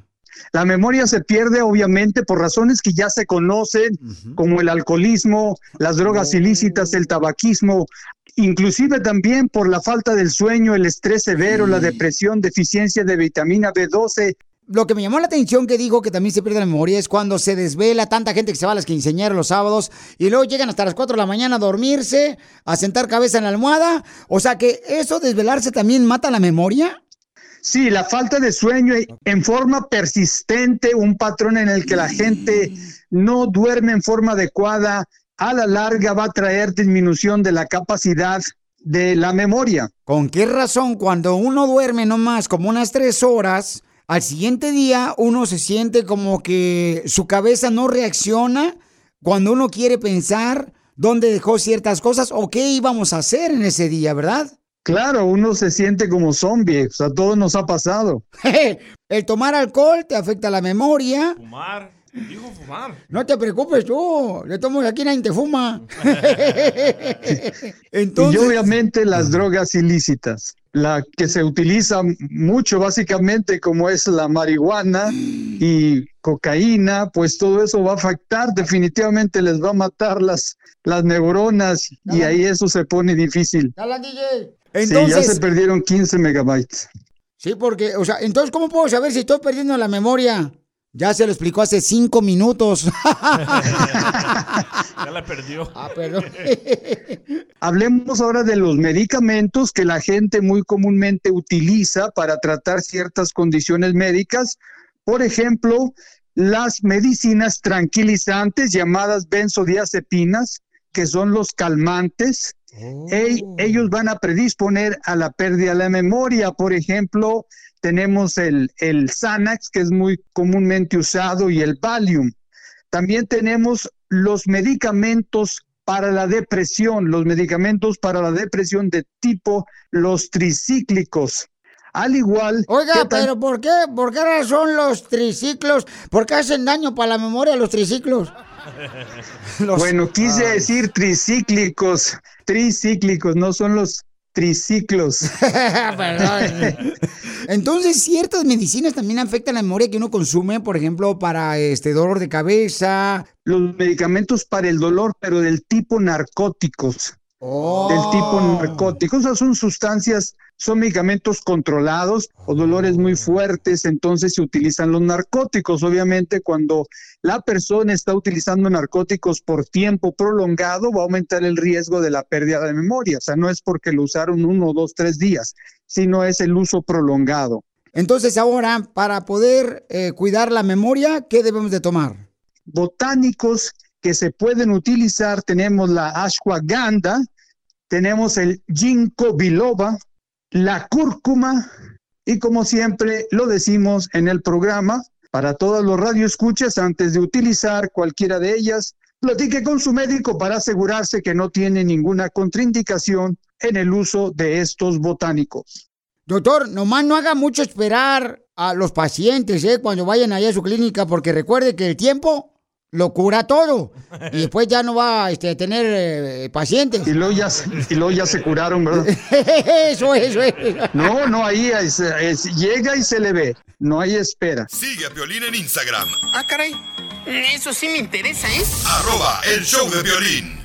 La memoria se pierde obviamente por razones que ya se conocen, como el alcoholismo, las drogas ilícitas, el tabaquismo, inclusive también por la falta del sueño, el estrés severo, la depresión, deficiencia de vitamina B12. Lo que me llamó la atención que dijo que también se pierde la memoria es cuando se desvela tanta gente que se va a las quinceañeras los sábados y luego llegan hasta las 4 de la mañana a dormirse, a sentar cabeza en la almohada. O sea que eso, desvelarse, también mata la memoria. Sí, la falta de sueño en forma persistente, un patrón en el que la gente no duerme en forma adecuada, a la larga va a traer disminución de la capacidad de la memoria. ¿Con qué razón cuando uno duerme nomás como unas tres horas, al siguiente día uno se siente como que su cabeza no reacciona cuando uno quiere pensar dónde dejó ciertas cosas o qué íbamos a hacer en ese día, ¿verdad? Claro, uno se siente como zombie, o sea, a todos nos ha pasado. El tomar alcohol te afecta la memoria. Fumar. Dijo fumar. No te preocupes tú, le tomo aquí nadie te fuma. Y obviamente las drogas ilícitas, la que se utiliza mucho básicamente como es la marihuana y cocaína, pues todo eso va a afectar, definitivamente les va a matar las, las neuronas y ahí eso se pone difícil. Dale, DJ. sí, ya se perdieron 15 megabytes. sí, porque, o sea, entonces, ¿cómo puedo saber si estoy perdiendo la memoria? Ya se lo explicó hace cinco minutos. Ya la perdió. Ah, perdón. Hablemos ahora de los medicamentos que la gente muy comúnmente utiliza para tratar ciertas condiciones médicas. Por ejemplo, las medicinas tranquilizantes llamadas benzodiazepinas, que son los calmantes. Ey- ellos van a predisponer a la pérdida de la memoria. Por ejemplo, tenemos el, el Xanax, que es muy comúnmente usado, y el Valium. También tenemos los medicamentos para la depresión, los medicamentos para la depresión de tipo los tricíclicos. Al igual Oiga, pero ¿por qué? ¿Por qué razón los triciclos? ¿Por qué hacen daño para la memoria los triciclos? Los- Bueno, quise Ay. decir tricíclicos, tricíclicos, no son los triciclos. Perdón. Entonces, ciertas medicinas también afectan la memoria que uno consume, por ejemplo, para este dolor de cabeza. Los medicamentos para el dolor, pero del tipo narcóticos. Del tipo narcóticos. Esas son sustancias, son medicamentos controlados o dolores muy fuertes, entonces se utilizan los narcóticos. Obviamente, cuando la persona está utilizando narcóticos por tiempo prolongado, va a aumentar el riesgo de la pérdida de memoria. O sea, no es porque lo usaron uno, dos, tres días, sino es el uso prolongado. Entonces, ahora, para poder eh, cuidar la memoria, ¿qué debemos de tomar? botánicos que se pueden utilizar, tenemos la ashwagandha, tenemos el ginkgo biloba, la cúrcuma y como siempre lo decimos en el programa, para todos los radioescuchas, antes de utilizar cualquiera de ellas, platique con su médico para asegurarse que no tiene ninguna contraindicación en el uso de estos botánicos. Doctor, nomás no haga mucho esperar a los pacientes, ¿eh? Cuando vayan allá a su clínica, porque recuerde que el tiempo lo cura todo. Y después ya no va este, a tener eh, pacientes. Y luego, ya, se- y luego ya se curaron, ¿verdad? eso, eso, eso. No, no, ahí es- es- llega y se le ve, no hay espera. Sigue a Piolín en Instagram, Ah, caray. Eso sí me interesa, ¿eh? arroba el show de violín.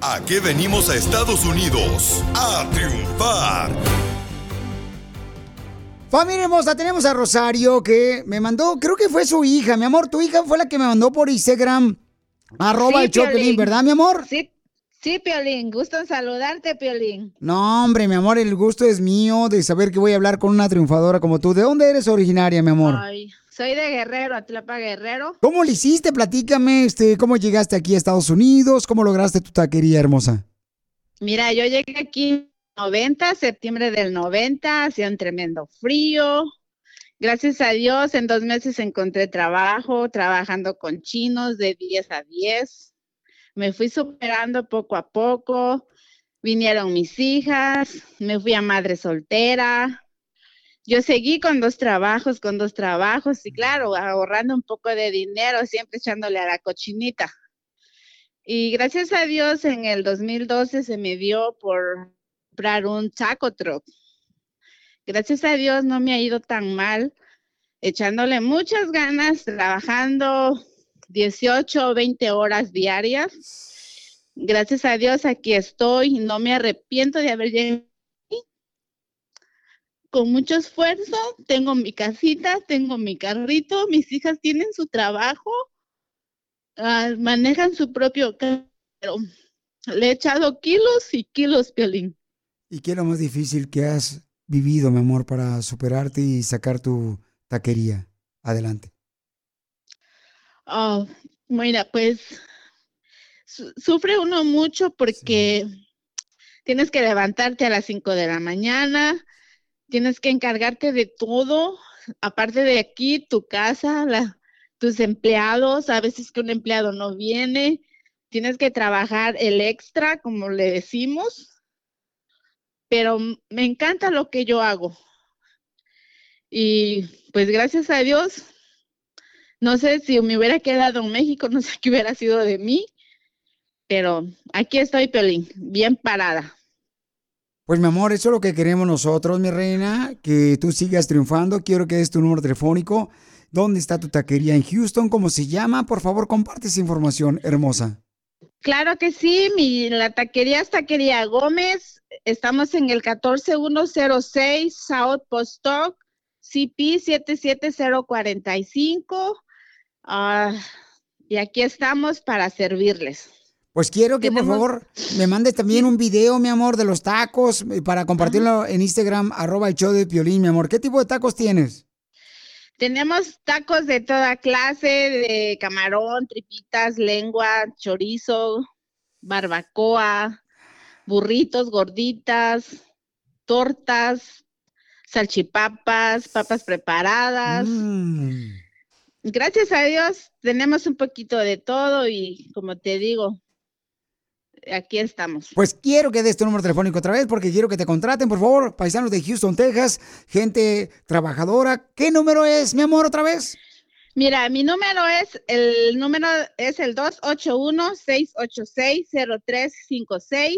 ¿A qué venimos a Estados Unidos? A triunfar. Familia hermosa, tenemos a Rosario que me mandó, creo que fue su hija, mi amor. Tu hija fue la que me mandó por Instagram, arroba Sí, el Choplin, Piolín. ¿verdad, mi amor? Sí, sí, Piolín. Gusto en saludarte, Piolín. No, hombre, mi amor, el gusto es mío de saber que voy a hablar con una triunfadora como tú. ¿De dónde eres originaria, mi amor? Ay, soy de Guerrero, Atlapa Guerrero. ¿Cómo le hiciste? Platícame, este, ¿cómo llegaste aquí a Estados Unidos? ¿Cómo lograste tu taquería hermosa? Mira, yo llegué aquí 90, septiembre del 90, hacía un tremendo frío. Gracias a Dios, en dos meses encontré trabajo, trabajando con chinos de 10 a 10. Me fui superando poco a poco. Vinieron mis hijas, me fui a madre soltera. Yo seguí con dos trabajos, con dos trabajos y claro, ahorrando un poco de dinero, siempre echándole a la cochinita. Y gracias a Dios en el 2012 se me dio por comprar un taco truck. Gracias a Dios no me ha ido tan mal, echándole muchas ganas, trabajando 18 o 20 horas diarias. Gracias a Dios aquí estoy, no me arrepiento de haber llegado con mucho esfuerzo. Tengo mi casita, tengo mi carrito, mis hijas tienen su trabajo, ah, manejan su propio carro. Le he echado kilos y kilos, Piolín. ¿Y qué es lo más difícil que has vivido, mi amor, para superarte y sacar tu taquería adelante? Oh, mira, pues su- sufre uno mucho porque tienes que levantarte a las 5 de la mañana, tienes que encargarte de todo, aparte de aquí, tu casa, la- tus empleados, a veces que un empleado no viene, tienes que trabajar el extra, como le decimos, pero me encanta lo que yo hago. Y pues gracias a Dios, no sé si me hubiera quedado en México, no sé qué hubiera sido de mí, pero aquí estoy, Piolín, bien parada. Pues mi amor, eso es lo que queremos nosotros, mi reina, que tú sigas triunfando. Quiero que des tu número telefónico. ¿Dónde está tu taquería en Houston? ¿Cómo se llama? Por favor, comparte esa información hermosa. Claro que sí, mi, la taquería es Taquería Gómez. Estamos en el 14106 South Postoc CP 77045. Ah, y aquí estamos para servirles. Pues quiero que por favor me mandes también un video, mi amor, de los tacos eh, para compartirlo en Instagram, arroba el show de Piolín, mi amor. ¿Qué tipo de tacos tienes? Tenemos tacos de toda clase, de camarón, tripitas, lengua, chorizo, barbacoa, burritos, gorditas, tortas, salchipapas, papas preparadas. Mm. Gracias a Dios tenemos un poquito de todo y como te digo, aquí estamos. Pues quiero que des tu número telefónico otra vez porque quiero que te contraten, por favor, paisanos de Houston, Texas, gente trabajadora. ¿Qué número es, mi amor, otra vez? Mira, mi número es, el número es el 281-686-0356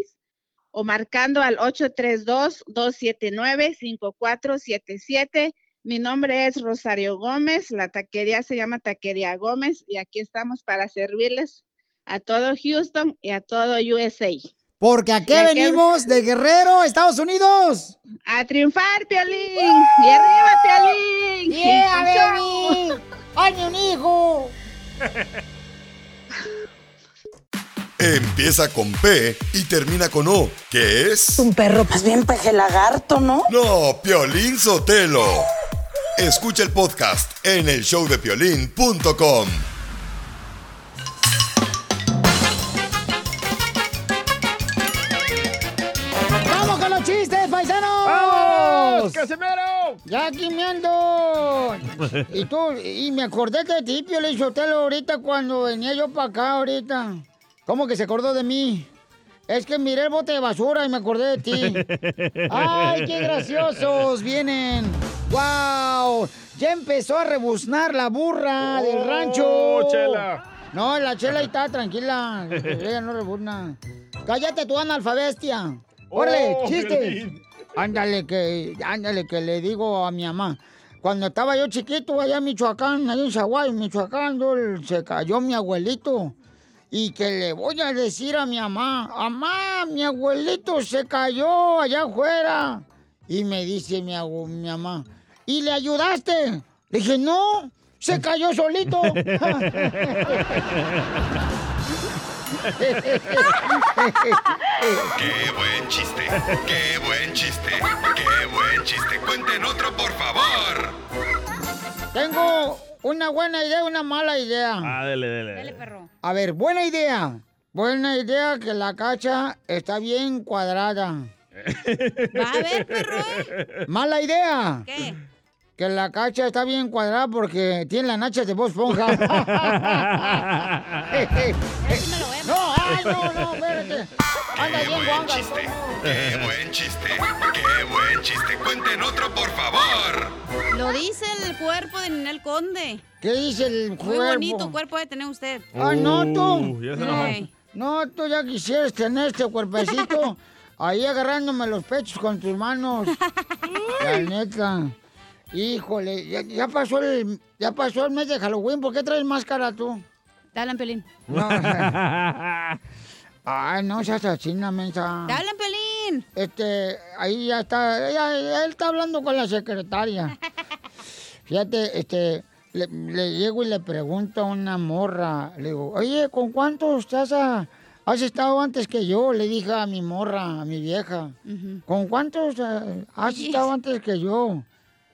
o marcando al 832-279-5477. Mi nombre es Rosario Gómez, la taquería se llama Taquería Gómez y aquí estamos para servirles a todo Houston y a todo USA. Porque aquí Y aquí- venimos de Guerrero, Estados Unidos. A triunfar, Piolín. Y arriba, Piolín. Yeah, baby. ¡Ay, un hijo! Empieza con P y termina con O, que es... Un perro, más bien peje lagarto, ¿no? No, Piolín Sotelo. Escucha el podcast en el showdepiolín.com. ¡Vamos, Casimiro! ¡Ya aquí me ando! Y tú, y me acordé de ti, Piolín Sotelo, ahorita cuando venía yo para acá, ahorita. ¿Cómo que se acordó de mí? Es que miré el bote de basura y me acordé de ti. ¡Ay, qué graciosos vienen! ¡Wow! Ya empezó a rebuznar la burra del rancho. Oh, Chela. No, la chela ahí está, tranquila. Ella no rebuzna. Cállate tú, analfabestia. ¡Órale, Oh, chiste! Ándale que, ándale que le digo a mi mamá. Cuando estaba yo chiquito allá en Michoacán, allá en Zaguay, Michoacán, yo- se cayó mi abuelito. Y que le voy a decir a mi mamá, mamá, mi abuelito se cayó allá afuera. Y me dice mi, mamá, ¿y le ayudaste? Le dije, no, se cayó solito. ¡Qué buen chiste! ¡Qué buen chiste! ¡Qué buen chiste! ¡Cuenten otro, por favor! Tengo una buena idea y una mala idea. Ah, dele, dele. A ver, buena idea. Buena idea que la cacha está bien cuadrada. Va a ver, perro. Mala idea. ¿Qué? Que la cacha está bien cuadrada porque tiene la nacha de voz esponja. no, ay, no, no, espérate. Anda ¡Qué bien buen chiste! ¡Qué buen chiste! ¡Qué buen chiste! ¡Cuenten otro, por favor! Lo dice el cuerpo de Ninel Conde. ¿Qué dice el Muy cuerpo? bonito cuerpo de tener usted. Ah, no, tú. Ya se. No, tú ya quisieras tener este cuerpecito ahí agarrándome los pechos con tus manos. La neta. Híjole, ya, ya pasó el ya pasó el mes de Halloween, ¿por qué traes máscara tú? Hablan, Pelín. No. Ay, no seas así, una mensa. Hablan, Pelín. Este, ahí ya está, ya- él está hablando con la secretaria. Fíjate, este, le, le llego y le pregunto a una morra, le digo, oye, ¿con cuántos estás a- has estado antes que yo? Le dije a mi morra, a mi vieja, ¿con cuántos eh, has estado antes que yo?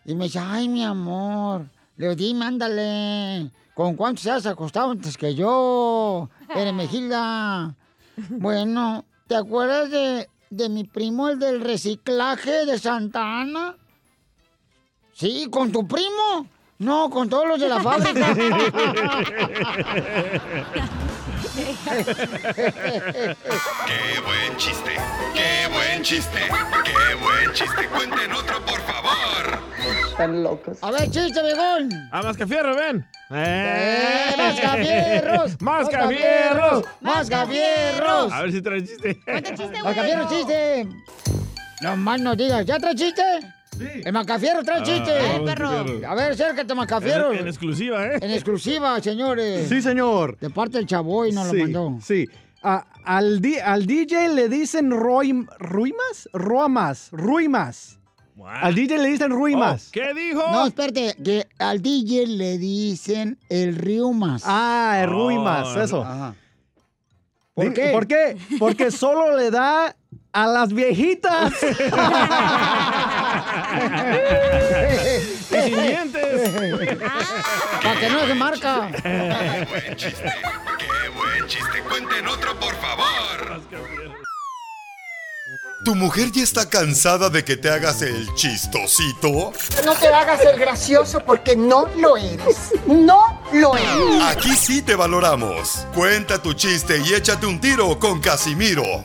Y me dice, ay, mi amor, le digo, dime, ándale, ¿con cuántos has acostado antes que yo? Hermejilda. Bueno, ¿te acuerdas de, de mi primo, el del reciclaje de Santa Ana? Sí, ¿con tu primo? No, con todos los de la fábrica. ¡Qué buen chiste! ¡Qué buen chiste! ¡Qué buen chiste! ¡Cuenten otro, por favor! Están locos. A ver, chiste, viejón. ¡A Mascafierro, ven! ¡Eh, mascafierros! ¡Mascafierros! ¡Mascafierros! A ver si trae chiste. ¡Mascafierro, chiste! No más no digas, ¿ya trae chiste? El Macafierro trae Ah, chiste. A ver, perro. A ver, acércate, Macafierro. En, en exclusiva, ¿eh? En exclusiva, señores. Sí, señor. De parte del chavo y nos sí, lo mandó. Sí. A- al, di- al DJ le dicen Roy, Ruimas, Ruamas, Ruimas. Al DJ le dicen ruimas. ¿Qué dijo? No, espérate, que al DJ le dicen el riumas. Ah, el ruimas, Oh, eso. Ajá. ¿Por qué? ¿Por qué? Porque solo le da a las viejitas. Y sin dientes. Para que no se marca. Qué buen chiste. Qué buen chiste. Cuenten otro, por favor. ¿Tu mujer ya está cansada de que te hagas el chistosito? No te hagas el gracioso porque no lo eres. No lo eres. Aquí sí te valoramos. Cuenta tu chiste y échate un tiro con Casimiro.